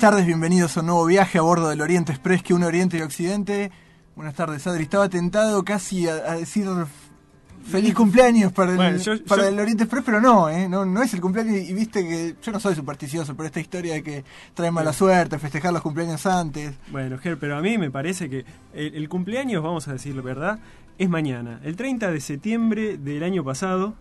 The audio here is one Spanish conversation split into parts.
Buenas tardes, bienvenidos a un nuevo viaje a bordo del Oriente Express que une Oriente y Occidente. Buenas tardes, Adri. Estaba tentado casi a, a decir feliz cumpleaños para, el, Bueno, yo- para yo- el Oriente Express, pero no, ¿eh? no, no es el cumpleaños. Y viste que yo no soy supersticioso, pero esta historia de que trae mala suerte, festejar los cumpleaños antes. Bueno, Ger, pero a mí me parece que el, el cumpleaños, vamos a decirlo verdad, es mañana. El 30 de septiembre del año pasado.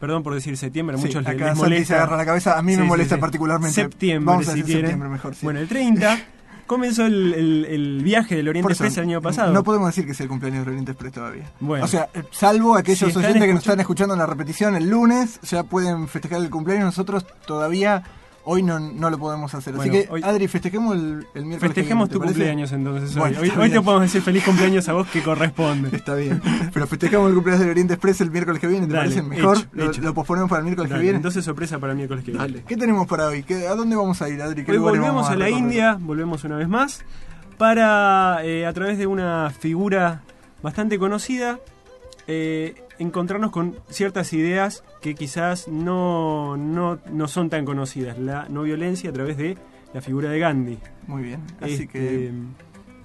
Perdón por decir septiembre, Sí, muchos les, acá les molesta. se agarra la cabeza, a mí me Sí, molesta sí. particularmente. Septiembre, Vamos a decir septiembre mejor. Bueno, el 30 comenzó el, el- el viaje del Oriente Express el año pasado. No podemos decir que sea el cumpleaños del Oriente Express todavía. Bueno. O sea, eh, salvo aquellos Si oyentes que nos están escuchando en la repetición el lunes, ya pueden festejar el cumpleaños. Nosotros todavía hoy no, no lo podemos hacer. Así que, hoy- Adri, festejemos el, el miércoles. que Festejemos viene, ¿te tu parece? cumpleaños entonces. hoy. Bueno, hoy hoy te podemos decir feliz cumpleaños a vos que corresponde. Está bien. Pero festejamos el cumpleaños del Oriente Express el miércoles que viene, ¿te Dale, parece mejor? hecho, lo, hecho. lo posponemos para el miércoles Dale, que viene. entonces sorpresa para el miércoles que viene. Dale. ¿Qué tenemos para hoy? ¿Qué- ¿A dónde vamos a ir, Adri? ¿Qué Hoy volvemos a la recorrer? India, volvemos una vez más, para, eh, a través de una figura bastante conocida, eh, encontrarnos con ciertas ideas que quizás no, no, no son tan conocidas. La no violencia a través de la figura de Gandhi. Muy bien. Así Este, que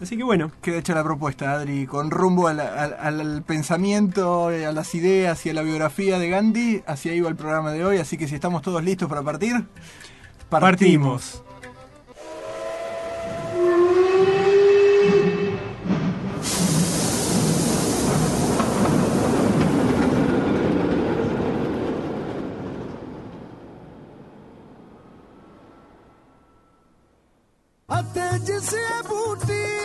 Así que bueno, Queda hecha la propuesta, Adri, con rumbo al, al- al pensamiento, eh, a las ideas y a la biografía de Gandhi. Hacia ahí va el programa de hoy, así que si estamos todos listos para partir, partimos. ਅਤੇ जिसे बूटी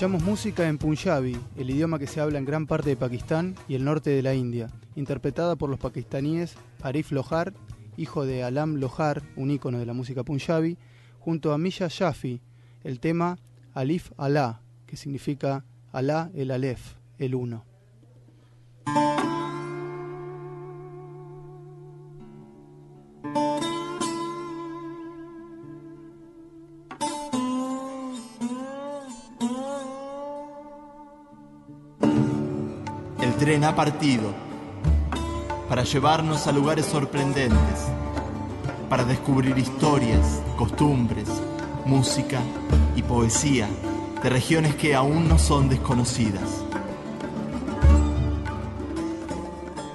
Escuchamos música en Punjabi, el idioma que se habla en gran parte de Pakistán y el norte de la India, interpretada por los pakistaníes Arif Lohar, hijo de Alam Lohar, un ícono de la música punjabi, junto a Misha Shafi, el tema Alif Allah, que significa Alá el Aleph, el uno. Tren ha partido para llevarnos a lugares sorprendentes, para descubrir historias, costumbres, música y poesía de regiones que aún no son desconocidas.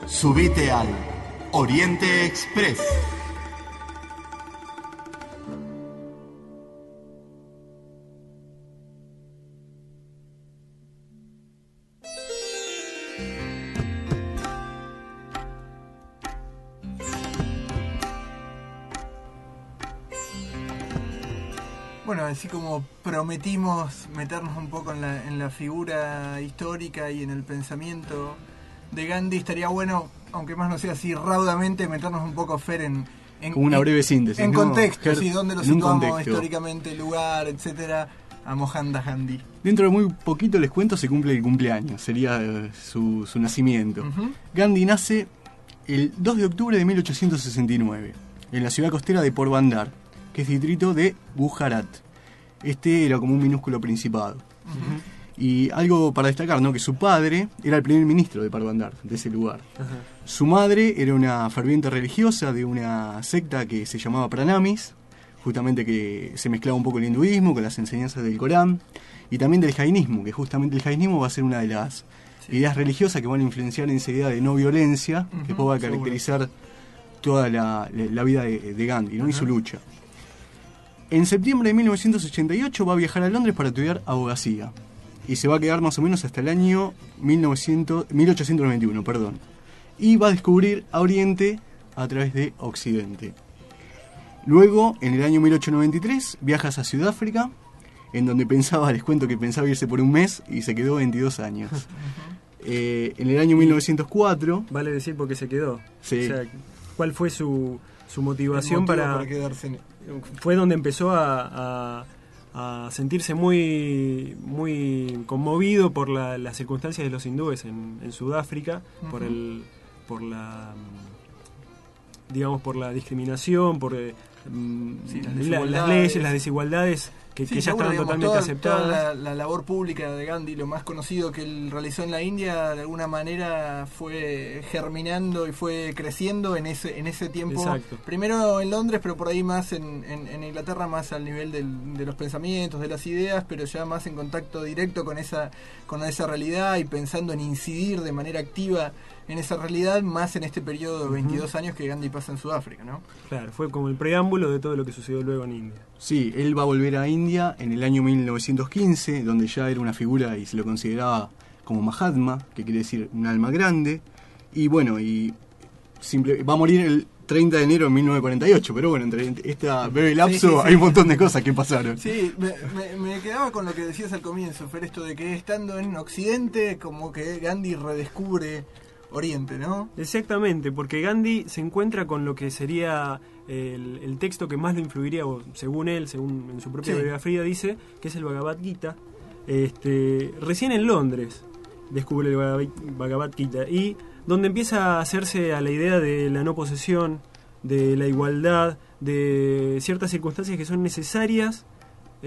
Subite al Oriente Express. Bueno, así como prometimos meternos un poco en la, en la figura histórica y en el pensamiento de Gandhi, estaría bueno, aunque más no sea así raudamente, meternos un poco, Fer, en... en Como una breve síntesis, En ¿no? contexto, sí, dónde lo situamos contexto. históricamente, el lugar, etcétera, a Mohandas Gandhi. Dentro de muy poquito les cuento se cumple el cumpleaños, sería eh, su, su nacimiento. Gandhi nace el 2 de octubre de 1869 en la ciudad costera de Porbandar, que es distrito de Gujarat. Este era como un minúsculo principado. Y algo para destacar, ¿no? Que su padre era el primer ministro de Porbandar, de ese lugar. Su madre era una ferviente religiosa de una secta que se llamaba Pranamis, justamente que se mezclaba un poco el hinduismo con las enseñanzas del Corán, y también del jainismo, que justamente el jainismo va a ser una de las ideas religiosas que van a influenciar en esa idea de no violencia, que después va a caracterizar toda la, la- la vida de, de Gandhi ¿no? y su lucha. En septiembre de 1988 va a viajar a Londres para estudiar abogacía y se va a quedar más o menos hasta el año 1900 1891, perdón. Y va a descubrir a Oriente a través de Occidente. Luego, en el año 1893, viajas a Sudáfrica, en donde pensaba, les cuento que pensaba irse por un mes y se quedó 22 años. Eh, en el año 1904, Vale decir por qué se quedó. Sí. O sea, ¿cuál fue su, su motivación motivo para, quedarse en- Fue donde empezó a, a- a sentirse muy, muy conmovido por la- las circunstancias de los hindúes en, en Sudáfrica, por el por la digamos por la discriminación, por eh, Sí, las la- las desigualdades. leyes, las desigualdades que, Sí, que ya seguro, estaban digamos, totalmente toda- aceptadas. toda la, la labor pública de Gandhi, lo más conocido que él realizó en la India, de alguna manera fue germinando y fue creciendo en ese en ese tiempo. Exacto. Primero en Londres, pero por ahí más en, en- en Inglaterra, más al nivel del- de los pensamientos, de las ideas, pero ya más en contacto directo con esa, con esa realidad y pensando en incidir de manera activa en esa realidad, más en este periodo de 22 años que Gandhi pasa en Sudáfrica, ¿no? Claro, fue como el preámbulo de todo lo que sucedió luego en India. Sí, él va a volver a India en el año 1915, donde ya era una figura y se lo consideraba como Mahatma, que quiere decir un alma grande. Y bueno, y simple- va a morir el 30 de enero de 1948, pero bueno, entre esta breve lapso sí, sí. hay un montón de cosas que pasaron. Sí, me, me- me quedaba con lo que decías al comienzo, Fer, esto de que estando en Occidente, como que Gandhi redescubre Oriente, ¿no? Exactamente, porque Gandhi se encuentra con lo que sería el, el texto que más lo influiría, o según él, según en su propia Sí. biografía dice, que es el Bhagavad Gita. Este, recién en Londres descubre el Bhagavad- Bhagavad Gita y donde empieza a hacerse a la idea de la no posesión, de la igualdad, de ciertas circunstancias que son necesarias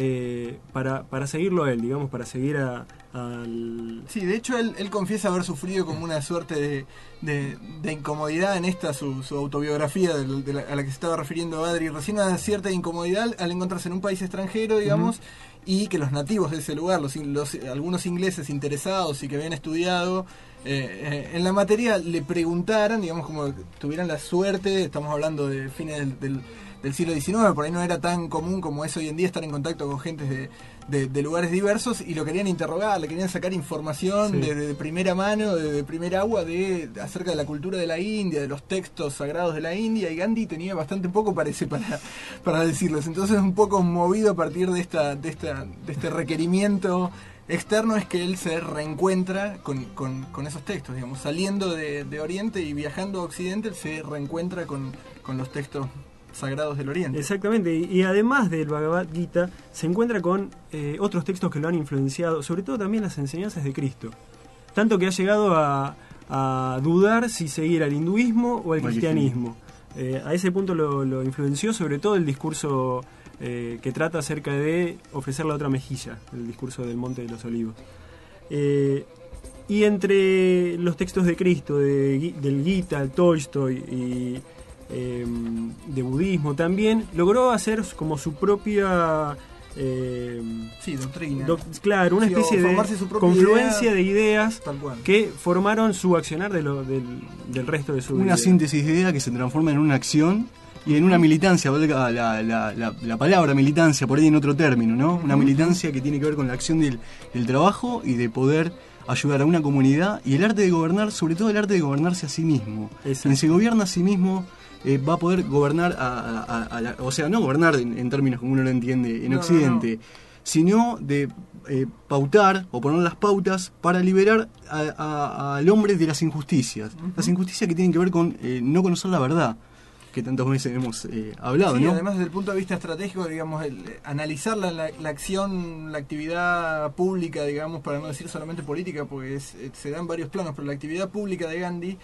eh, para, para seguirlo a él, digamos, para seguir a- al... Sí, de hecho él, él confiesa haber sufrido como una suerte de, de- de incomodidad en esta, su, su autobiografía de la- a la que se estaba refiriendo Adri, recién una cierta incomodidad al encontrarse en un país extranjero, digamos, y que los nativos de ese lugar, los, in- los- algunos ingleses interesados y que habían estudiado eh, eh, en la materia, le preguntaran, digamos, como que tuvieran la suerte, estamos hablando de fines del, del- del siglo XIX, por ahí no era tan común como es hoy en día estar en contacto con gente de, de- de lugares diversos y lo querían interrogar, le querían sacar información Sí. de, de primera mano, de, primera agua, de, acerca de la cultura de la India, de los textos sagrados de la India, y Gandhi tenía bastante poco, parece, para, para decirles. Entonces, un poco movido a partir de esta, de esta, de este requerimiento externo es que él se reencuentra con, con- con esos textos, digamos, saliendo de, de Oriente y viajando a Occidente, él se reencuentra con, con los textos sagrados del Oriente. Exactamente, y, además del Bhagavad Gita, se encuentra con eh, otros textos que lo han influenciado, sobre todo también las enseñanzas de Cristo. Tanto que ha llegado a, a dudar si seguir al hinduismo o al cristianismo. Eh, a ese punto lo, lo influenció sobre todo el discurso eh, que trata acerca de ofrecer la otra mejilla, el discurso del Monte de los Olivos. Eh, y entre los textos de Cristo, de del Gita, el Tolstoy y eh, de budismo también, logró hacer como su propia... eh, Sí, doctrina. doc- claro, una especie de confluencia idea. de ideas Tal cual. que formaron su accionar de lo- del, del resto de su vida. Una síntesis de idea que se transforma en una acción y en una militancia, valga la, la- la- la palabra militancia por ahí en otro término, ¿no? Una militancia que tiene que ver con la acción del, del trabajo y de poder ayudar a una comunidad y el arte de gobernar, sobre todo el arte de gobernarse a sí mismo. Exacto. Quien se gobierna a sí mismo eh, va a poder gobernar, a, a- a- a la- o sea, no gobernar en, en términos como uno lo entiende en No, no, Occidente, sino de eh, pautar o poner las pautas para liberar al hombre de las injusticias. Las injusticias que tienen que ver con eh, no conocer la verdad, que tantas veces hemos eh, hablado, Sí, ¿no? además desde el punto de vista estratégico, digamos, el, eh, analizar la, la- la acción, la actividad pública, digamos, para no decir solamente política, porque es- se da en varios planos, pero la actividad pública de Gandhi,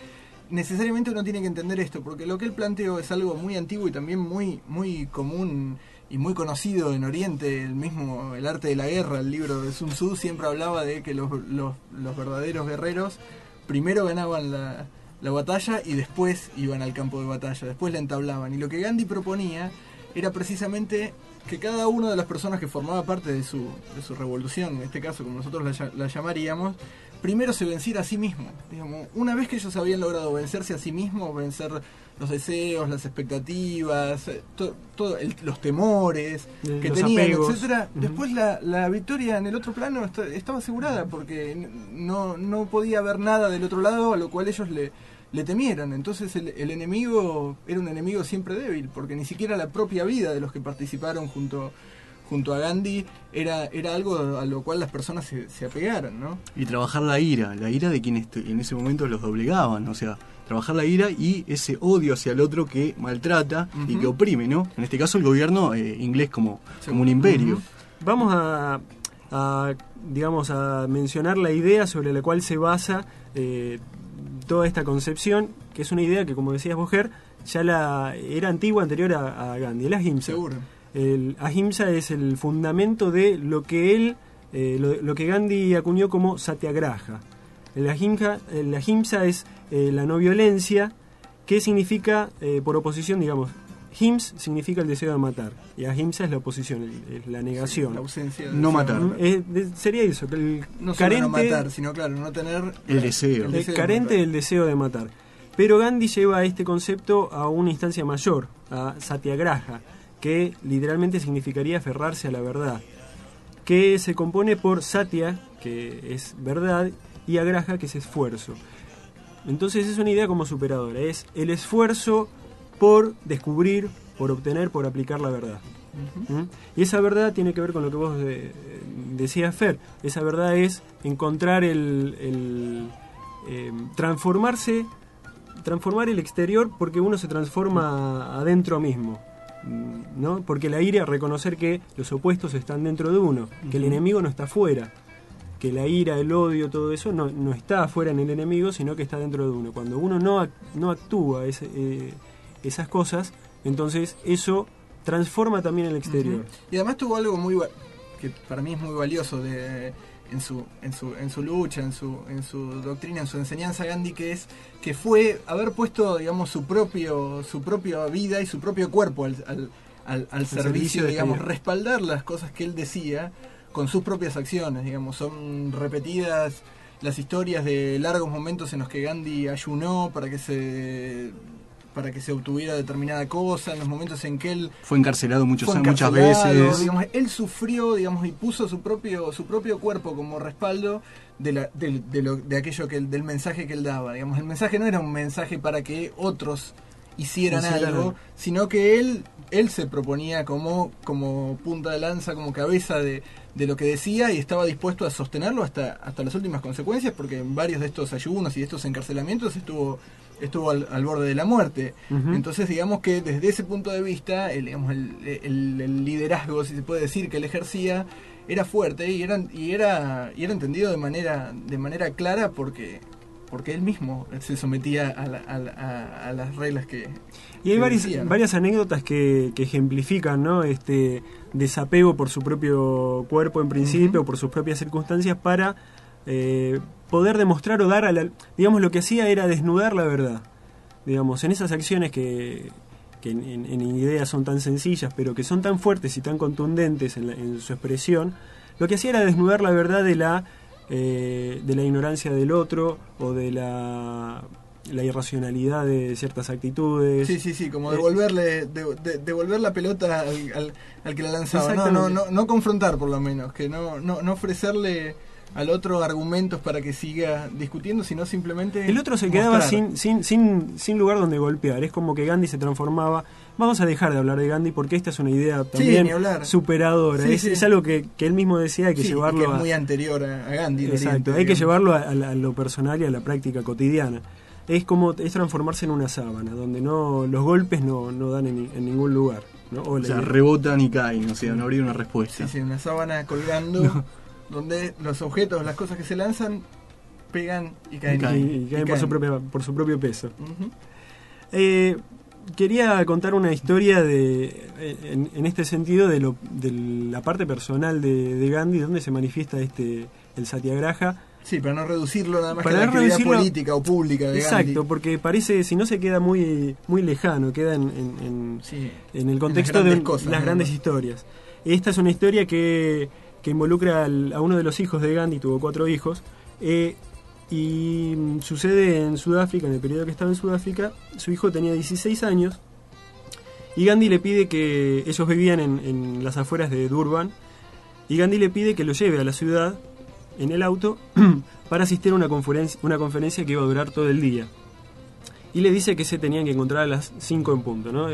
necesariamente uno tiene que entender esto, porque lo que él planteó es algo muy antiguo y también muy, muy común y muy conocido en Oriente, el mismo, el arte de la guerra, el libro de Sun Tzu siempre hablaba de que los, los, verdaderos guerreros primero ganaban la, la batalla y después iban al campo de batalla, después la entablaban. Y lo que Gandhi proponía era precisamente que cada una de las personas que formaba parte de su, de su revolución, en este caso como nosotros la, la llamaríamos, primero se venciera a sí mismo. Digamos, una vez que ellos habían logrado vencerse a sí mismos, vencer los deseos, las expectativas, eh, to- todo el- los temores Eh, que los tenían, apegos. etcétera, después la, la victoria en el otro plano esta- estaba asegurada porque no, no podía haber nada del otro lado a lo cual ellos le, le temieran. Entonces el, el enemigo era un enemigo siempre débil, porque ni siquiera la propia vida de los que participaron junto, junto a Gandhi era, era algo a lo cual las personas se, se apegaran, ¿no? Y trabajar la ira, la ira de quienes te- en ese momento los doblegaban, o sea, trabajar la ira y ese odio hacia el otro que maltrata y que oprime, ¿no? En este caso el gobierno eh, inglés como, como un imperio. Vamos a, a, digamos, a mencionar la idea sobre la cual se basa eh, toda esta concepción, que es una idea que, como decías vos, Ger, ya la era antigua, anterior a, a Gandhi, el ahimsa. Seguro. El ahimsa es el fundamento de lo que él, eh, lo, lo que Gandhi acuñó como satyagraha. El ahimsa, el ahimsa es eh, la no violencia, que significa, eh, por oposición, digamos, hims significa el deseo de matar, y ahimsa es la oposición, es la negación. La ausencia de No deseo. matar. Eh, de- sería eso, el No solo carente, no matar, sino claro, no tener El deseo. el el deseo de carente matar. del deseo de matar. Pero Gandhi lleva este concepto a una instancia mayor, a satyagraha, que literalmente significaría aferrarse a la verdad, que se compone por satya, que es verdad, y agraha, que es esfuerzo. Entonces es una idea como superadora, es el esfuerzo por descubrir, por obtener, por aplicar la verdad. ¿Mm? Y esa verdad tiene que ver con lo que vos eh, decías, Fer. Esa verdad es encontrar el, el, eh, transformarse, transformar el exterior porque uno se transforma adentro mismo. ¿No? Porque la ira, reconocer que los opuestos están dentro de uno, que el enemigo no está afuera, que la ira, el odio, todo eso no, no está afuera en el enemigo, sino que está dentro de uno. Cuando uno no, no actúa ese, eh, esas cosas, entonces eso transforma también el exterior. Y además tuvo algo muy que para mí es muy valioso de, en su en su en su lucha, en su en su doctrina, en su enseñanza Gandhi que es que fue haber puesto digamos su propio su propia vida y su propio cuerpo al, al, al- al servicio servicio, digamos, respaldar las cosas que él decía con sus propias acciones, digamos, son repetidas las historias de largos momentos en los que Gandhi ayunó para que se para que se obtuviera determinada cosa, en los momentos en que él Fue encarcelado muchos, fue muchas encarcelado, veces. digamos, él sufrió, digamos, y puso su propio su propio cuerpo como respaldo de, la, del- de, lo- de aquello que del mensaje que él daba. Digamos, el mensaje no era un mensaje para que otros hicieran Funcionaran. algo, sino que él él se proponía como como punta de lanza, como cabeza de, de lo que decía y estaba dispuesto a sostenerlo hasta hasta las últimas consecuencias, porque en varios de estos ayunos y de estos encarcelamientos estuvo estuvo al, al borde de la muerte. Entonces, digamos que desde ese punto de vista, el, digamos, el, el- el liderazgo, si se puede decir, que él ejercía, era fuerte y era, y era, y era entendido de manera, de manera clara porque, porque él mismo se sometía a, la- a la- a- a las reglas que... Y hay que varias, decía, ¿no? varias anécdotas que, que ejemplifican ¿no? este desapego por su propio cuerpo en principio, Ujú. por sus propias circunstancias, para eh, poder demostrar o dar a la... Digamos, lo que hacía era desnudar la verdad. Digamos, en esas acciones que, que en, en- en ideas son tan sencillas, pero que son tan fuertes y tan contundentes en, la- en su expresión, lo que hacía era desnudar la verdad de la, eh, de la ignorancia del otro o de la, la irracionalidad de ciertas actitudes. Sí, sí, sí, como Eh, devolverle, de- de- devolver la pelota al, al- al que la lanzaba. No, no, no, no confrontar por lo menos, que no, no, no ofrecerle al otro argumentos para que siga discutiendo, sino simplemente... El otro se quedaba sin, sin, sin, sin lugar donde golpear. Es como que Gandhi se transformaba. Vamos a dejar de hablar de Gandhi porque esta es una idea también superadora. Sí, es, sí. es algo que, que él mismo decía, hay que llevarlo que es a. muy anterior a, a Gandhi. Exacto, Oriente, hay que llevarlo a, a la- a lo personal y a la práctica cotidiana. Es como es transformarse en una sábana, donde no los golpes no, no dan en, en ningún lugar. ¿no? O sea, idea- rebotan y caen, o sea, no habría una respuesta. Sí, sí, una sábana colgando, donde los objetos, las cosas que se lanzan, pegan y caen. y, caen. y caen Y por, su caen. propia, por su propio peso. Ujú. Eh, quería contar una historia de, en, en este sentido de, lo, de la parte personal de, de Gandhi, donde se manifiesta este el satyagraha. Sí, para no reducirlo nada más Para que la actividad reducirlo- política o pública de Exacto, Gandhi. porque parece, si no se queda muy, muy lejano, queda en, en- en- Sí. en el las contexto de grandes un- cosas, las ¿no? grandes historias. Esta es una historia que, que involucra al- a uno de los hijos de Gandhi, tuvo cuatro hijos, eh, y mm, sucede en Sudáfrica, en el periodo que estaba en Sudáfrica, su hijo tenía 16 años, y Gandhi le pide que ellos vivían en, las afueras de Durban, y Gandhi le pide que lo lleve a la ciudad en el auto para asistir a una conferencia, una conferencia que iba a durar todo el día. Y le dice que se tenían que encontrar a las 5 en punto.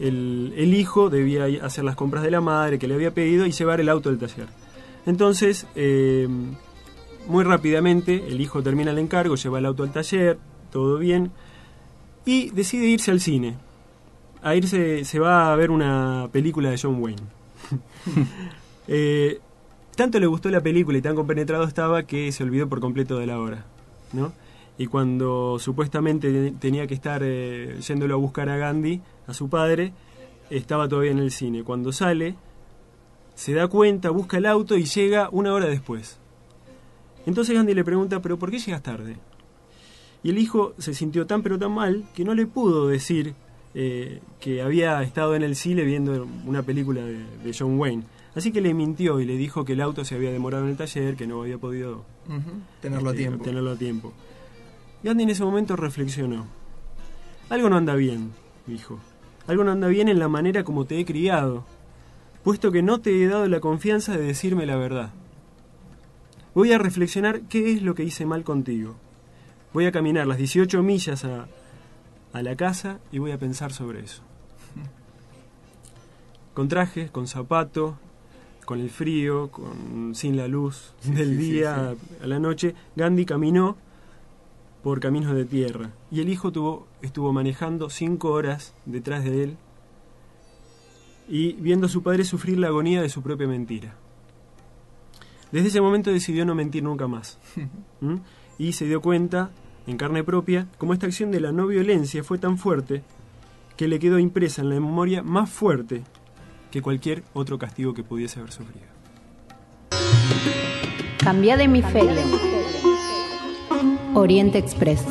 El, el hijo debía hacer las compras de la madre que le había pedido y llevar el auto del taller. Entonces, eh, muy rápidamente, el hijo termina el encargo, lleva el auto al taller, todo bien, y decide irse al cine. A irse, se va a ver una película de John Wayne. Eh, tanto le gustó la película y tan compenetrado estaba que se olvidó por completo de la hora, ¿no? Y cuando supuestamente tenía que estar eh, yéndolo a buscar a Gandhi, a su padre, estaba todavía en el cine. Cuando sale, se da cuenta, busca el auto y llega una hora después. Entonces Gandhi le pregunta, ¿pero por qué llegas tarde? Y el hijo se sintió tan pero tan mal que no le pudo decir eh, que había estado en el cine viendo una película de, de John Wayne. Así que le mintió y le dijo que el auto se había demorado en el taller, que no había podido. Tenerlo a este, tiempo. tenerlo a tiempo. Gandhi en ese momento reflexionó. Algo no anda bien, dijo. Algo no anda bien en la manera como te he criado, puesto que no te he dado la confianza de decirme la verdad. Voy a reflexionar qué es lo que hice mal contigo. Voy a caminar las 18 millas a, a la casa y voy a pensar sobre eso. Con traje, con zapato, con el frío, con, sin la luz Sí, del sí, sí, día a la noche, Gandhi caminó por caminos de tierra y el hijo tuvo, estuvo manejando cinco horas detrás de él y viendo a su padre sufrir la agonía de su propia mentira. Desde ese momento decidió no mentir nunca más. ¿Mm? Y se dio cuenta, en carne propia, como esta acción de la no violencia fue tan fuerte que le quedó impresa en la memoria más fuerte que cualquier otro castigo que pudiese haber sufrido. Cambia de hemisferio. Oriente Express.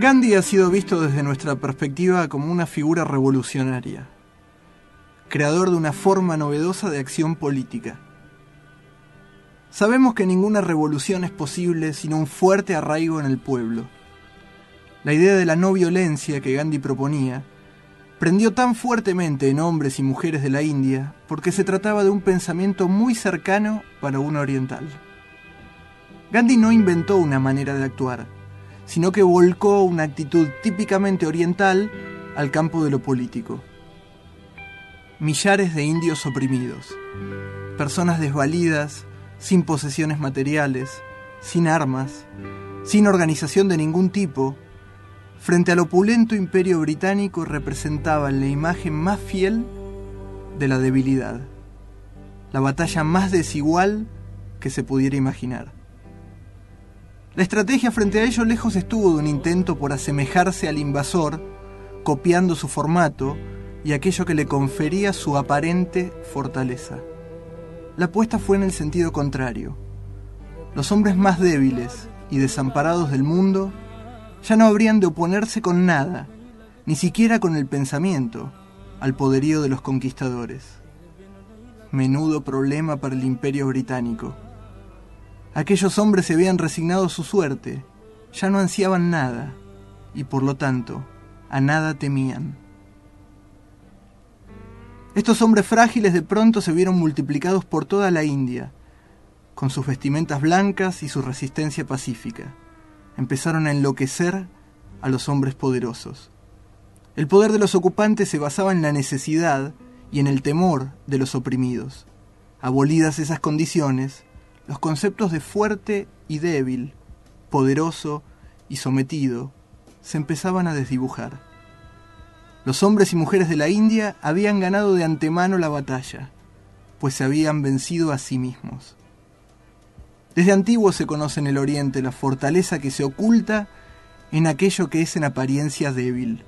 Gandhi ha sido visto desde nuestra perspectiva como una figura revolucionaria, creador de una forma novedosa de acción política. Sabemos que ninguna revolución es posible sin un fuerte arraigo en el pueblo. La idea de la no violencia que Gandhi proponía prendió tan fuertemente en hombres y mujeres de la India porque se trataba de un pensamiento muy cercano para un oriental. Gandhi no inventó una manera de actuar, sino que volcó una actitud típicamente oriental al campo de lo político. Millares de indios oprimidos, personas desvalidas, sin posesiones materiales, sin armas, sin organización de ningún tipo, frente al opulento imperio británico representaban la imagen más fiel de la debilidad, la batalla más desigual que se pudiera imaginar. La estrategia frente a ello lejos estuvo de un intento por asemejarse al invasor, copiando su formato y aquello que le confería su aparente fortaleza. La apuesta fue en el sentido contrario. Los hombres más débiles y desamparados del mundo ya no habrían de oponerse con nada, ni siquiera con el pensamiento, al poderío de los conquistadores. Menudo problema para el imperio británico. Aquellos hombres se habían resignado a su suerte, ya no ansiaban nada, y por lo tanto, a nada temían. Estos hombres frágiles de pronto se vieron multiplicados por toda la India, con sus vestimentas blancas y su resistencia pacífica. Empezaron a enloquecer a los hombres poderosos. El poder de los ocupantes se basaba en la necesidad y en el temor de los oprimidos. Abolidas esas condiciones, los conceptos de fuerte y débil, poderoso y sometido, se empezaban a desdibujar. Los hombres y mujeres de la India habían ganado de antemano la batalla, pues se habían vencido a sí mismos. Desde antiguo se conoce en el Oriente la fortaleza que se oculta en aquello que es en apariencia débil.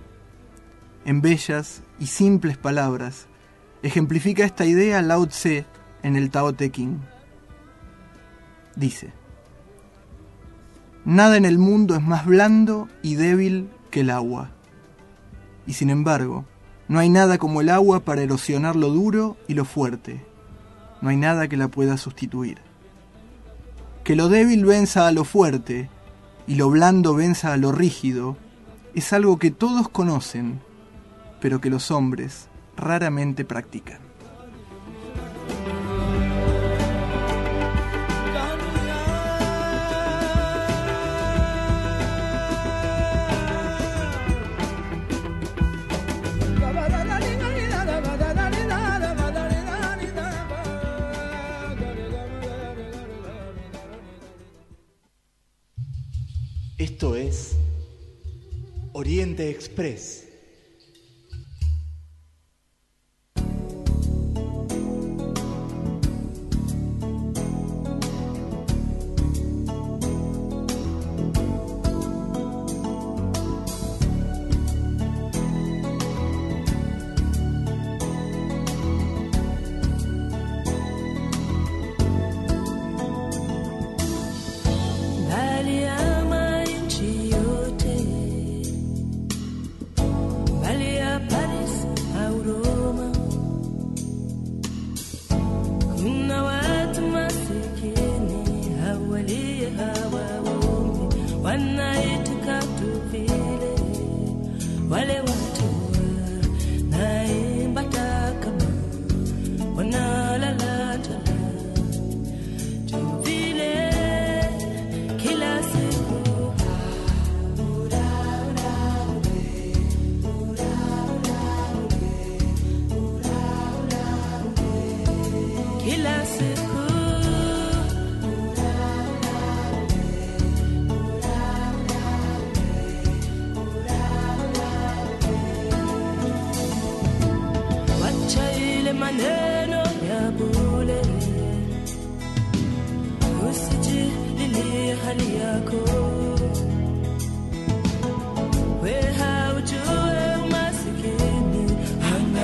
En bellas y simples palabras, ejemplifica esta idea Lao Tse en el Tao Te. Dice, Nada en el mundo es más blando y débil que el agua. Y sin embargo, no hay nada como el agua para erosionar lo duro y lo fuerte. No hay nada que la pueda sustituir. Que lo débil venza a lo fuerte y lo blando venza a lo rígido es algo que todos conocen, pero que los hombres raramente practican. Esto es Oriente Express.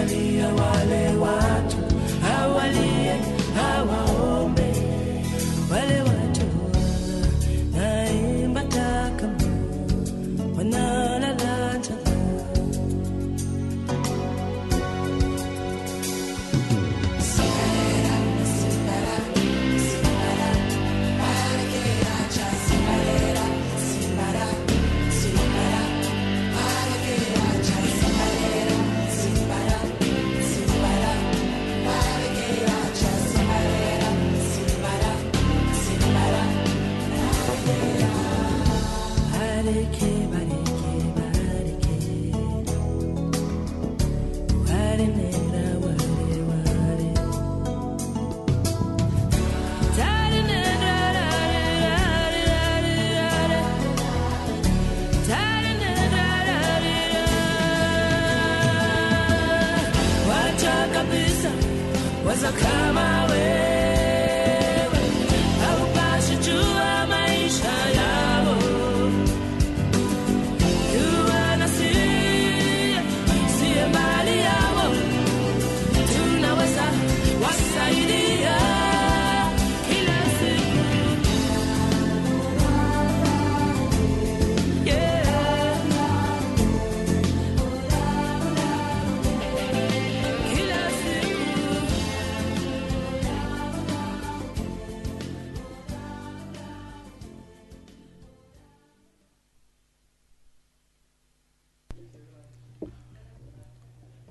Daddy, I.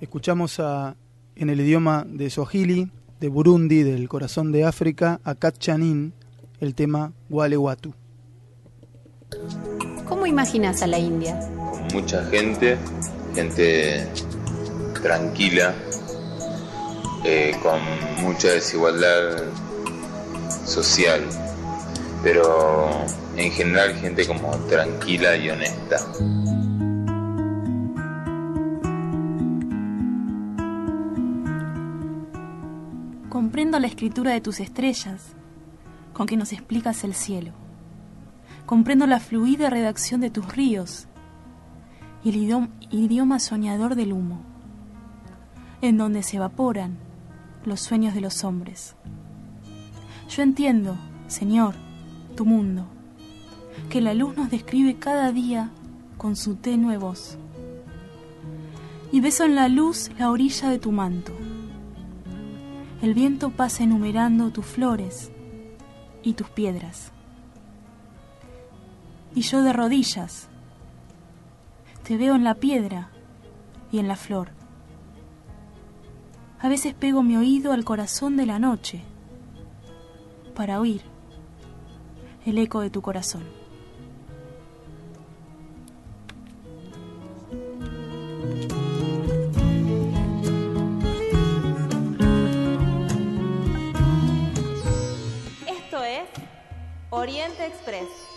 Escuchamos a, en el idioma de Swahili, de Burundi, del corazón de África, a Kat Chanin, el tema Wale Watu. ¿Cómo imaginas a la India? mucha gente, gente tranquila, eh, con mucha desigualdad social, pero en general gente como tranquila y honesta. La escritura de tus estrellas, con que nos explicas el cielo. Comprendo la fluida redacción de tus ríos y el idioma, idioma soñador del humo, en donde se evaporan los sueños de los hombres. Yo entiendo, Señor, tu mundo, que la luz nos describe cada día con su tenue voz. Y beso en la luz la orilla de tu manto. El viento pasa enumerando tus flores y tus piedras. Y yo de rodillas te veo en la piedra y en la flor. A veces pego mi oído al corazón de la noche para oír el eco de tu corazón. Oriente Express.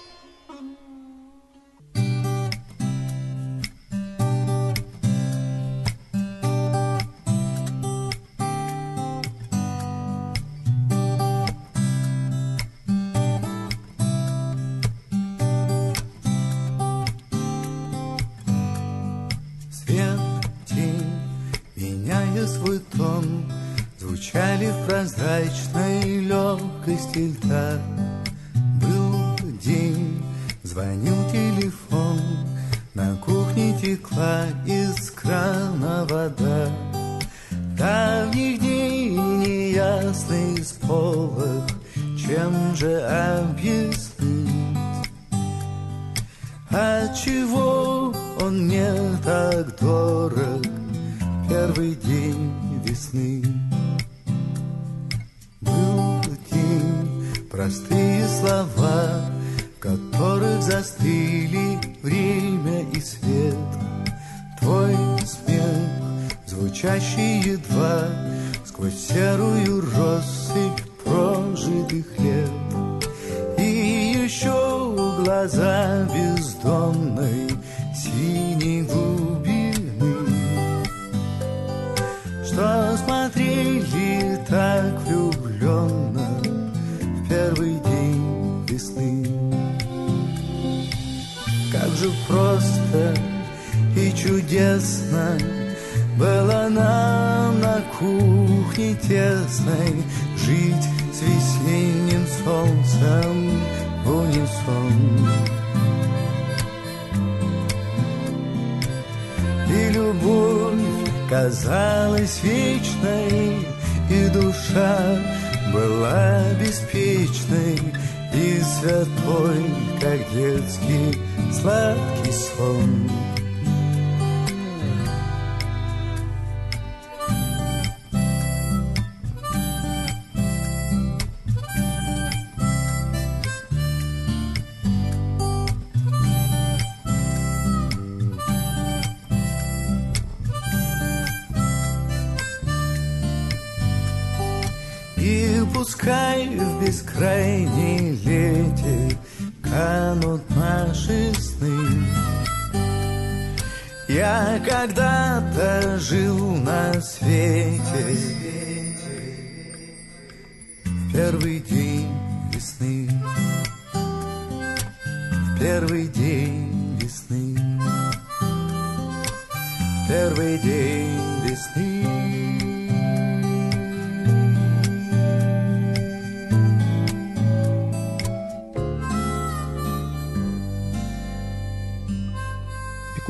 Кухне тесной жить с весенним солнцем в унисон. И любовь казалась вечной, и душа была беспечной и святой, как детский сладкий сон.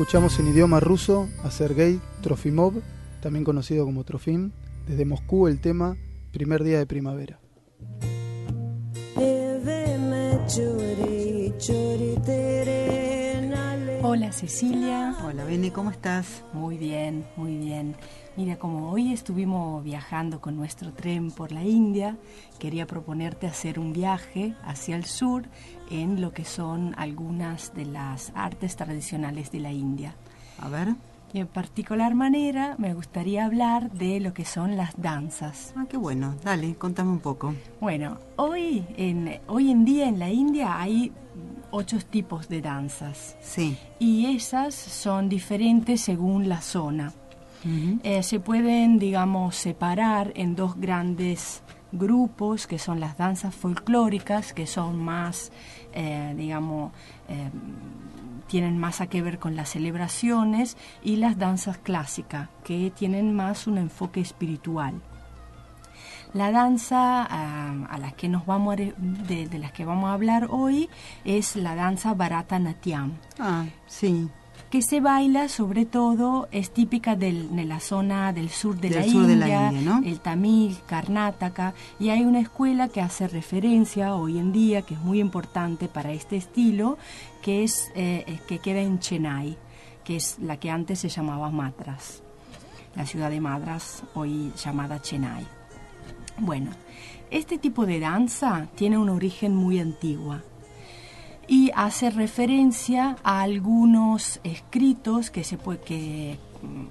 Escuchamos en idioma ruso a Sergei Trofimov, también conocido como Trofim, desde Moscú el tema Primer día de primavera. Hola Cecilia. Hola Bene, ¿cómo estás? Muy bien, muy bien. Mira, como hoy estuvimos viajando con nuestro tren por la India, quería proponerte hacer un viaje hacia el sur en lo que son algunas de las artes tradicionales de la India. A ver. Y en particular manera me gustaría hablar de lo que son las danzas. Ah, qué bueno. Dale, contame un poco. Bueno, hoy en, hoy en día en la India hay ocho tipos de danzas. Sí. Y esas son diferentes según la zona. Eh, se pueden, digamos, separar en dos grandes grupos, que son las danzas folclóricas, que son más, eh, digamos, eh, tienen más a que ver con las celebraciones, y las danzas clásicas, que tienen más un enfoque espiritual. La danza ah, a las que nos vamos a de, de las que vamos a hablar hoy es la danza Bharatanatyam. Ah, sí. Que se baila sobre todo, es típica del- de la zona del sur de, Del la, sur de la India, el Tamil, Karnataka, y hay una escuela que hace referencia hoy en día, que es muy importante para este estilo, que es eh, que queda en Chennai, que es la que antes se llamaba Madras, la ciudad de Madras, hoy llamada Chennai. Bueno, este tipo de danza tiene un origen muy antiguo y hace referencia a algunos escritos que se puede que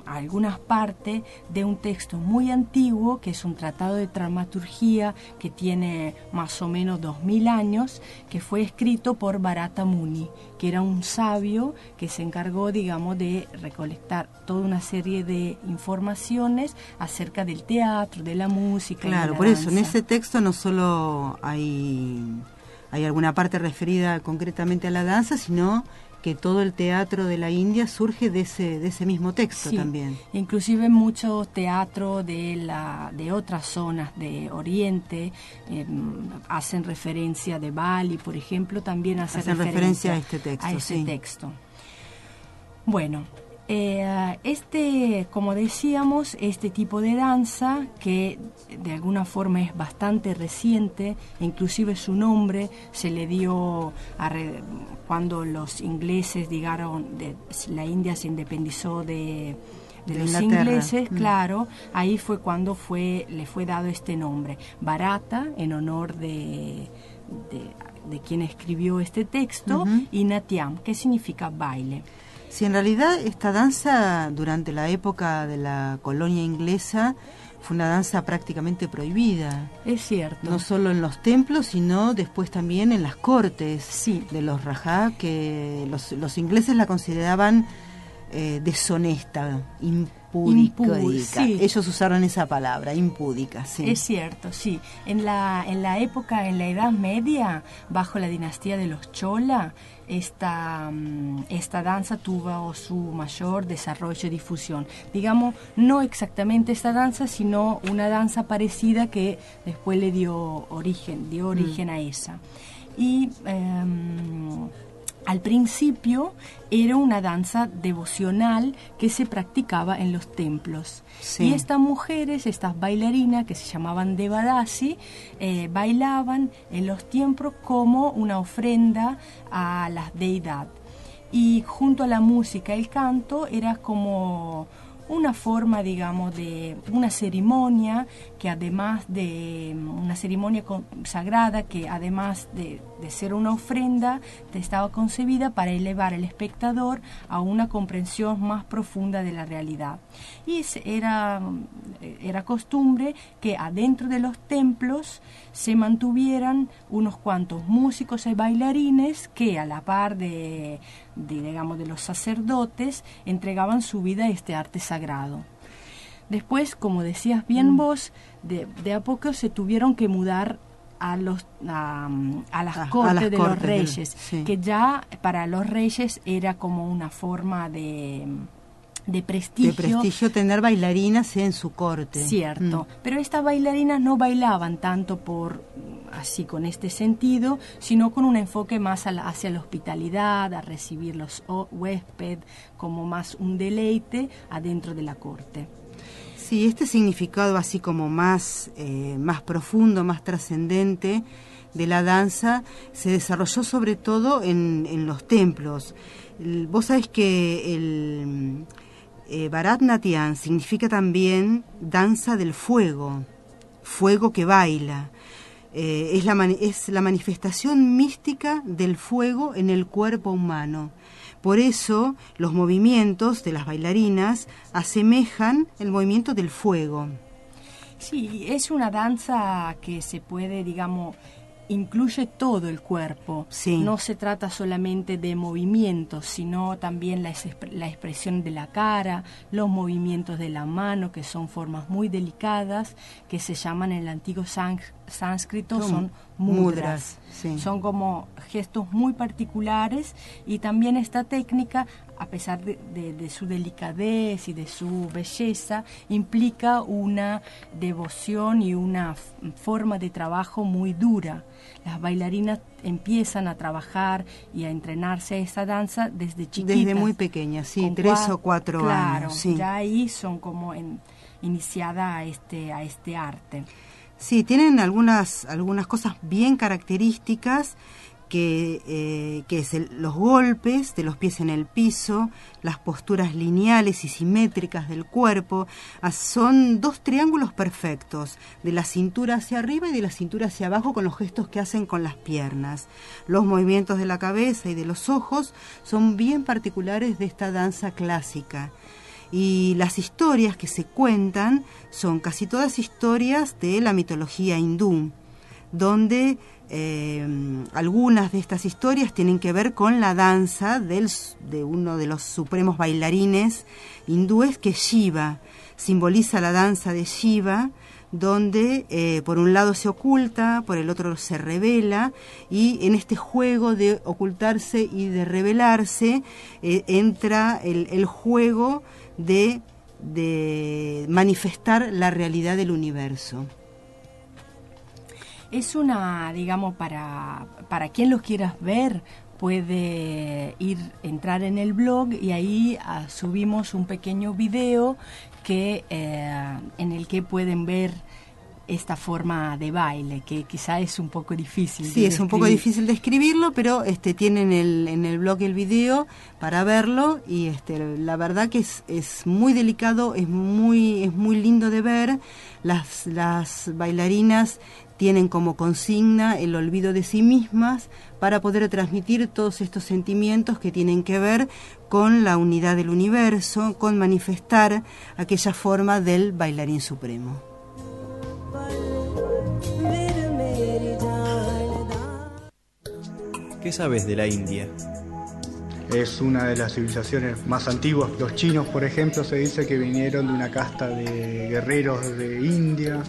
algunas partes de un texto muy antiguo que es un tratado de dramaturgia que tiene más o menos 2000 años que fue escrito por Bharata Muni que era un sabio que se encargó digamos de recolectar toda una serie de informaciones acerca del teatro de la música y Claro, la por eso, en ese texto no solo hay, hay alguna parte referida concretamente a la danza, sino que todo el teatro de la India surge de ese, de ese mismo texto Sí, también. Inclusive mucho teatro de la de otras zonas de Oriente eh, hacen referencia de Bali, por ejemplo, también hace Hacen referencia a este texto, a ese sí. texto. Bueno, eh, este, como decíamos, este tipo de danza que de alguna forma es bastante reciente, inclusive su nombre se le dio a re- cuando los ingleses llegaron, de, la India se independizó de, de De los Inglaterra. ingleses, Mm. claro, ahí fue cuando fue, le fue dado este nombre, Barata, en honor de, de, quien escribió este texto, y Natyam, que significa baile. Si en realidad esta danza durante la época de la colonia inglesa fue una danza prácticamente prohibida. Es cierto. No solo en los templos, sino después también en las cortes de los rajá, que los, los ingleses la consideraban eh, deshonesta, impúdica. Sí. Ellos usaron esa palabra, impúdica, sí. Es cierto, sí. En la, en la época, en la Edad Media, bajo la dinastía de los Chola, esta, mm, esta danza tuvo su mayor desarrollo y difusión. Digamos, no exactamente esta danza, sino una danza parecida que después le dio origen, dio origen a esa. Y em, al principio era una danza devocional que se practicaba en los templos. Sí. Y estas mujeres, estas bailarinas que se llamaban Devadasi, eh, bailaban en los templos como una ofrenda a la deidad. Y junto a la música el canto era como una forma, digamos, de una ceremonia que además de una ceremonia sagrada que además de, de ser una ofrenda estaba concebida para elevar al espectador a una comprensión más profunda de la realidad. Y era, era costumbre que adentro de los templos se mantuvieran unos cuantos músicos y bailarines que a la par de, de, digamos, de los sacerdotes entregaban su vida a este arte sagrado. Después, como decías bien vos, de, de a poco se tuvieron que mudar a los a, a las A- a cortes las de cortes los de- reyes, sí. que ya para los reyes era como una forma de, de prestigio. De prestigio tener bailarinas en su corte. Cierto, Mm. pero estas bailarinas no bailaban tanto por así con este sentido, sino con un enfoque más a la- hacia la hospitalidad, a recibir los huéspedes como más un deleite adentro de la corte. Sí, este significado así como más, eh, más profundo, más trascendente de la danza se desarrolló sobre todo en, en los templos. Vos sabés que el eh, significa también danza del fuego, fuego que baila. Eh, es, la es la manifestación mística del fuego en el cuerpo humano. Por eso los movimientos de las bailarinas asemejan el movimiento del fuego. Sí, es una danza que se puede, digamos, incluye todo el cuerpo. No se trata solamente de movimientos, sino también la, la expresión de la cara, los movimientos de la mano, que son formas muy delicadas, que se llaman en el antiguo sán- sánscrito, Son son mudras, mudras. sí. Son como gestos muy particulares y también esta técnica, a pesar de, de- de su delicadez y de su belleza, implica una devoción y una forma de trabajo muy dura. Las bailarinas empiezan a trabajar y a entrenarse a esa danza desde chiquitas. Desde muy pequeñas, sí, tres o cuatro claro, años. Sí. ya ahí son como en, iniciada a este, a este arte. Sí, tienen algunas, algunas cosas bien características que, eh, que es el- los golpes de los pies en el piso, las posturas lineales y simétricas del cuerpo. Ah, Son dos triángulos perfectos, de la cintura hacia arriba y de la cintura hacia abajo con los gestos que hacen con las piernas. Los movimientos de la cabeza y de los ojos son bien particulares de esta danza clásica y las historias que se cuentan son casi todas historias de la mitología hindú, donde eh, algunas de estas historias tienen que ver con la danza del de uno de los supremos bailarines hindúes que es Shiva. Simboliza la danza de Shiva, donde eh, por un lado se oculta, por el otro se revela, y en este juego de ocultarse y de revelarse eh, entra el, juego de manifestar la realidad del universo. Es una, digamos, para, para quien los quiera ver, puede ir, entrar en el blog y ahí ah, subimos un pequeño video que, eh, en el que pueden ver esta forma de baile, que quizá es un poco difícil. Sí, de es un poco difícil describirlo, pero este tienen el, en el blog el video para verlo y este la verdad que es, es muy delicado, es muy es muy lindo de ver. Las las bailarinas tienen como consigna el olvido de sí mismas para poder transmitir todos estos sentimientos que tienen que ver con la unidad del universo, con manifestar aquella forma del bailarín supremo. ¿Qué sabes de la India? Es una de las civilizaciones más antiguas. Los chinos, por ejemplo, se dice que vinieron de una casta de guerreros de India.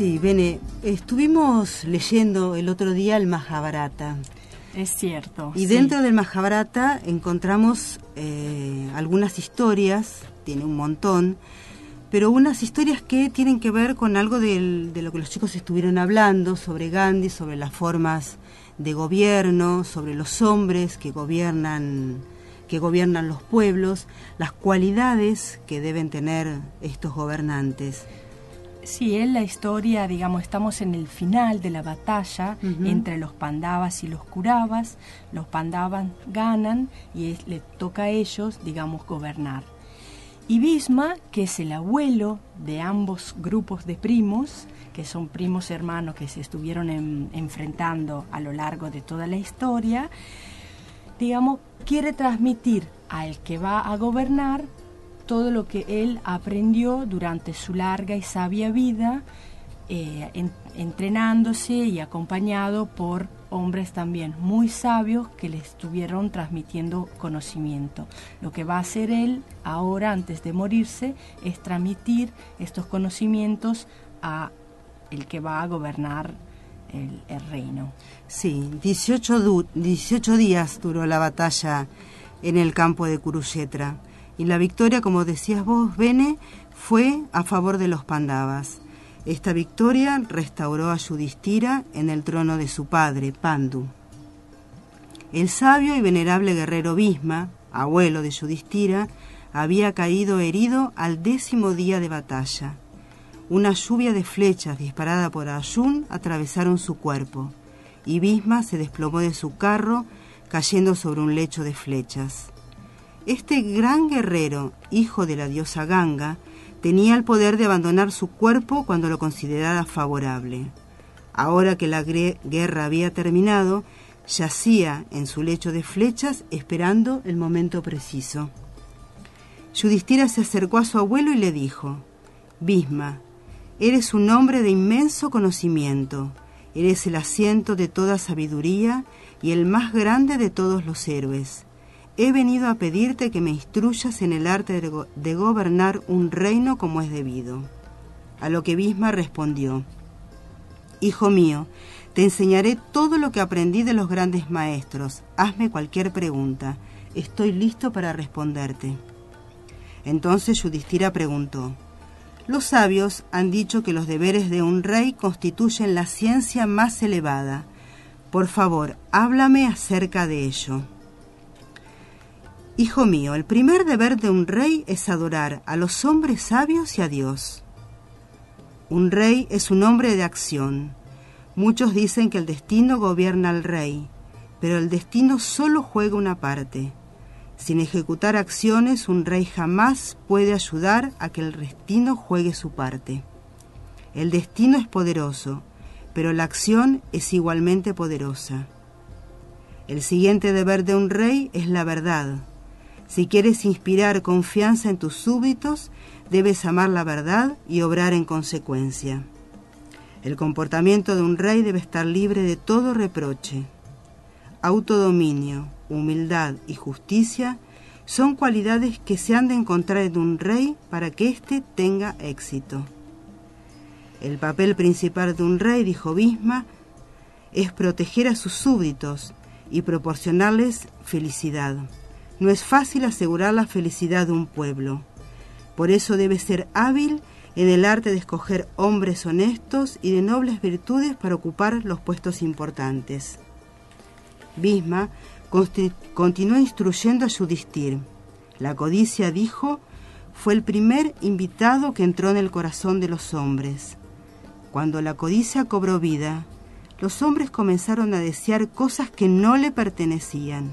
Sí, Bene, estuvimos leyendo el otro día el Mahabharata. Es cierto. Y sí. dentro del Mahabharata encontramos eh, algunas historias, tiene un montón, pero unas historias que tienen que ver con algo del- de lo que los chicos estuvieron hablando sobre Gandhi, sobre las formas de gobierno, sobre los hombres que gobiernan que gobiernan los pueblos, las cualidades que deben tener estos gobernantes. Sí, es la historia, digamos, estamos en el final de la batalla entre los pandavas y los kuravas. Los pandavas ganan y es- le toca a ellos, digamos, gobernar. Y Bhisma, que es el abuelo de ambos grupos de primos, que son primos hermanos que se estuvieron en- enfrentando a lo largo de toda la historia, digamos, quiere transmitir al que va a gobernar todo lo que él aprendió durante su larga y sabia vida, eh, entrenándose y acompañado por hombres también muy sabios que le estuvieron transmitiendo conocimiento. Lo que va a hacer él ahora, antes de morirse, es transmitir estos conocimientos a el que va a gobernar el, reino. Sí, 18, du- 18 días duró la batalla en el campo de Kurukshetra Y la victoria, como decías vos, Bene, fue a favor de los Pandavas. Esta victoria restauró a Yudhishthira en el trono de su padre, Pandu. El sabio y venerable guerrero Bhisma, abuelo de Yudhishthira, había caído herido al décimo día de batalla. Una lluvia de flechas disparada por Arjun atravesaron su cuerpo, y Bhisma se desplomó de su carro, cayendo sobre un lecho de flechas. Este gran guerrero, hijo de la diosa Ganga, tenía el poder de abandonar su cuerpo cuando lo considerara favorable. Ahora que la guerra había terminado, yacía en su lecho de flechas esperando el momento preciso. Yudhishthira se acercó a su abuelo y le dijo, Bhisma, eres un hombre de inmenso conocimiento, eres el asiento de toda sabiduría y el más grande de todos los héroes. He venido a pedirte que me instruyas en el arte de, go de gobernar un reino como es debido. A lo que Bhisma respondió, Hijo mío, te enseñaré todo lo que aprendí de los grandes maestros. Hazme cualquier pregunta. Estoy listo para responderte. Entonces Yudhishthira preguntó, Los sabios han dicho que los deberes de un rey constituyen la ciencia más elevada. Por favor, háblame acerca de ello. Hijo mío, el primer deber de un rey es adorar a los hombres sabios y a Dios. Un rey es un hombre de acción. Muchos dicen que el destino gobierna al rey, pero el destino solo juega una parte. Sin ejecutar acciones, un rey jamás puede ayudar a que el destino juegue su parte. El destino es poderoso, pero la acción es igualmente poderosa. El siguiente deber de un rey es la verdad. Si quieres inspirar confianza en tus súbditos, debes amar la verdad y obrar en consecuencia. El comportamiento de un rey debe estar libre de todo reproche. Autodominio, humildad y justicia son cualidades que se han de encontrar en un rey para que éste tenga éxito. El papel principal de un rey, dijo Bisma, es proteger a sus súbditos y proporcionarles felicidad. No es fácil asegurar la felicidad de un pueblo. Por eso debe ser hábil en el arte de escoger hombres honestos y de nobles virtudes para ocupar los puestos importantes. Bisma continuó instruyendo a Yudhisthir. La codicia, dijo, fue el primer invitado que entró en el corazón de los hombres. Cuando la codicia cobró vida, los hombres comenzaron a desear cosas que no le pertenecían.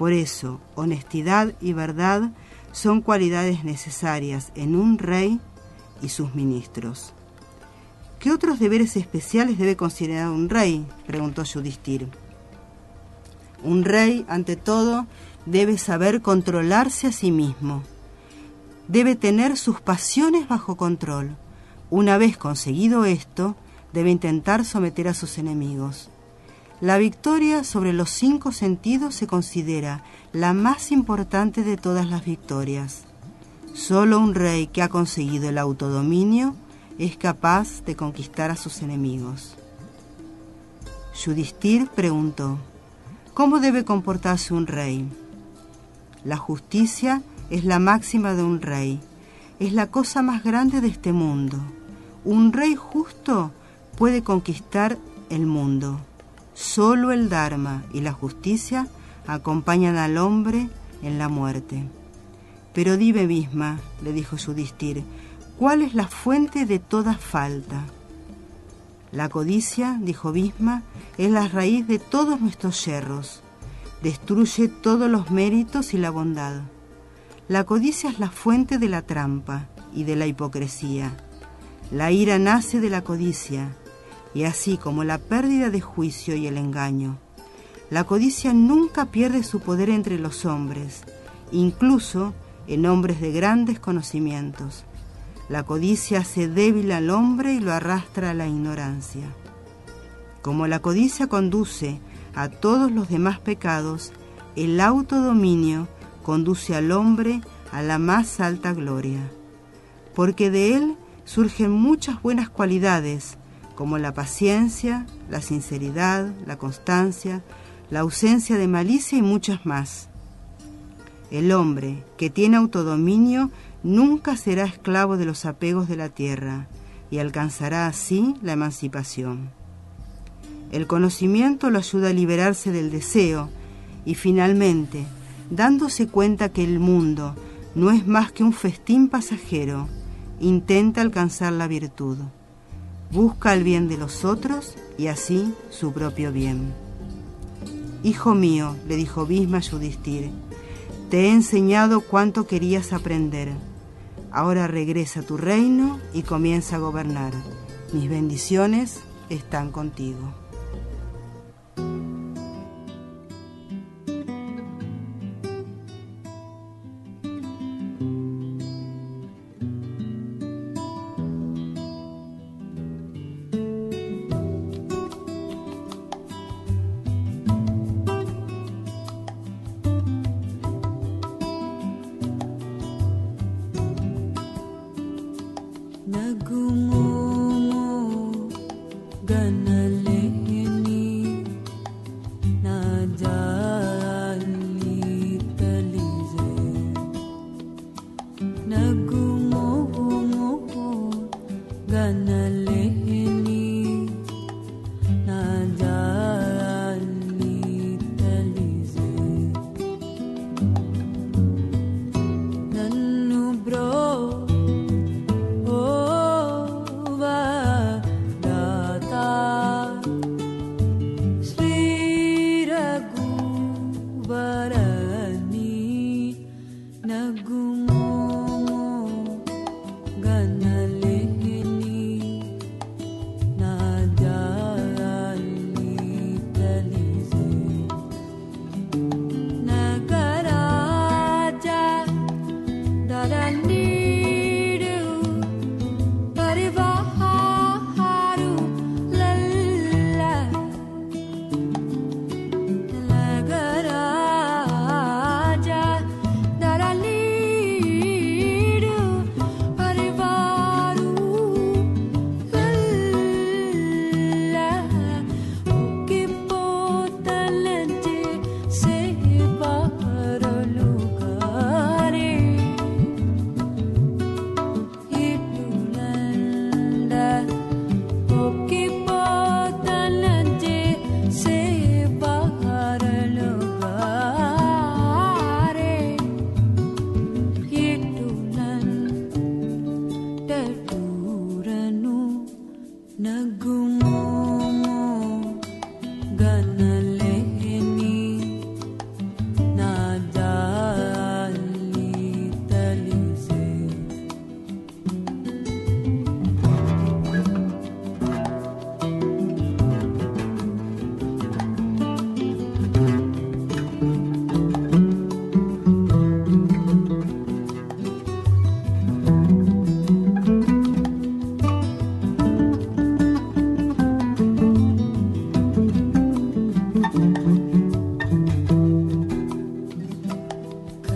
Por eso, honestidad y verdad son cualidades necesarias en un rey y sus ministros. ¿Qué otros deberes especiales debe considerar un rey? preguntó Yudhisthir. Un rey, ante todo, debe saber controlarse a sí mismo. Debe tener sus pasiones bajo control. Una vez conseguido esto, debe intentar someter a sus enemigos. La victoria sobre los cinco sentidos se considera la más importante de todas las victorias. Solo un rey que ha conseguido el autodominio es capaz de conquistar a sus enemigos. Yudhisthir preguntó, ¿cómo debe comportarse un rey? La justicia es la máxima de un rey, es la cosa más grande de este mundo. Un rey justo puede conquistar el mundo. Solo el Dharma y la justicia acompañan al hombre en la muerte. Pero dime, Bisma, le dijo Yudhisthir, ¿cuál es la fuente de toda falta? La codicia, dijo Bisma, es la raíz de todos nuestros yerros. Destruye todos los méritos y la bondad. La codicia es la fuente de la trampa y de la hipocresía. La ira nace de la codicia, y así como la pérdida de juicio y el engaño. La codicia nunca pierde su poder entre los hombres, incluso en hombres de grandes conocimientos. La codicia hace débil al hombre y lo arrastra a la ignorancia. Como la codicia conduce a todos los demás pecados, el autodominio conduce al hombre a la más alta gloria, porque de él surgen muchas buenas cualidades, como la paciencia, la sinceridad, la constancia, la ausencia de malicia y muchas más. El hombre que tiene autodominio nunca será esclavo de los apegos de la tierra y alcanzará así la emancipación. El conocimiento lo ayuda a liberarse del deseo y finalmente, dándose cuenta que el mundo no es más que un festín pasajero, intenta alcanzar la virtud. Busca el bien de los otros y así su propio bien. Hijo mío, le dijo Bisma a Yudhisthira, te he enseñado cuánto querías aprender. Ahora regresa a tu reino y comienza a gobernar. Mis bendiciones están contigo.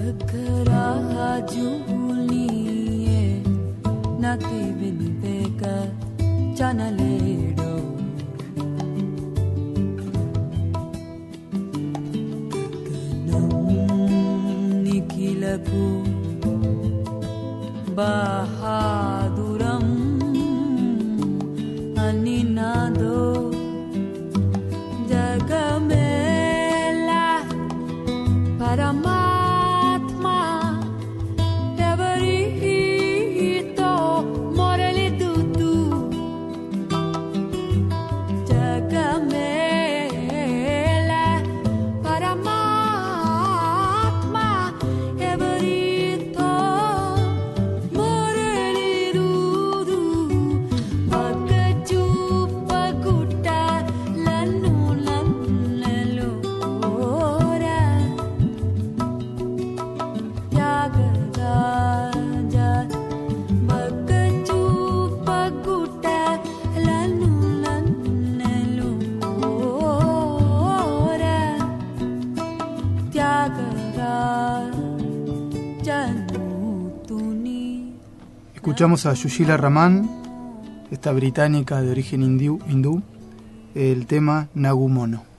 टकरा जूलिए नती बिन बेक चनलेडो निखिलकु Escuchamos a Yushila Raman, esta británica de origen hindú, hindú el tema Nagumono.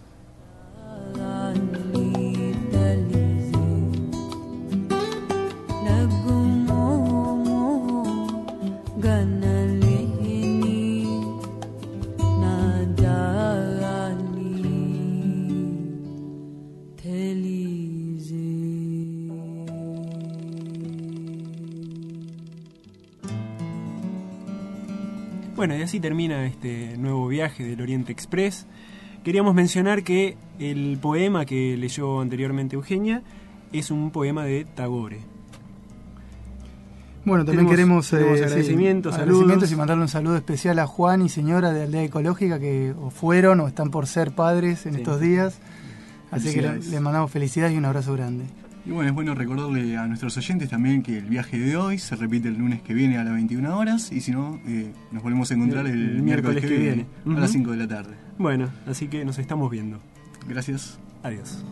Bueno, y así termina este nuevo viaje del Oriente Express. Queríamos mencionar que el poema que leyó anteriormente Eugenia es un poema de Tagore. Bueno, también queremos eh, tenemos sí, agradecimientos, agradecimientos saludos. y mandarle un saludo especial a Juan y señora de Aldea Ecológica que o fueron o están por ser padres en Sí. estos días. Así que le, Felicidades. le mandamos felicidades y un abrazo grande. Y bueno, es bueno recordarle a nuestros oyentes también que el viaje de hoy se repite el lunes que viene a las 21 horas y si no, eh, nos volvemos a encontrar el, miércoles, que, viene, a las Ujú. 5 de la tarde. Bueno, así que nos estamos viendo. Gracias. Adiós.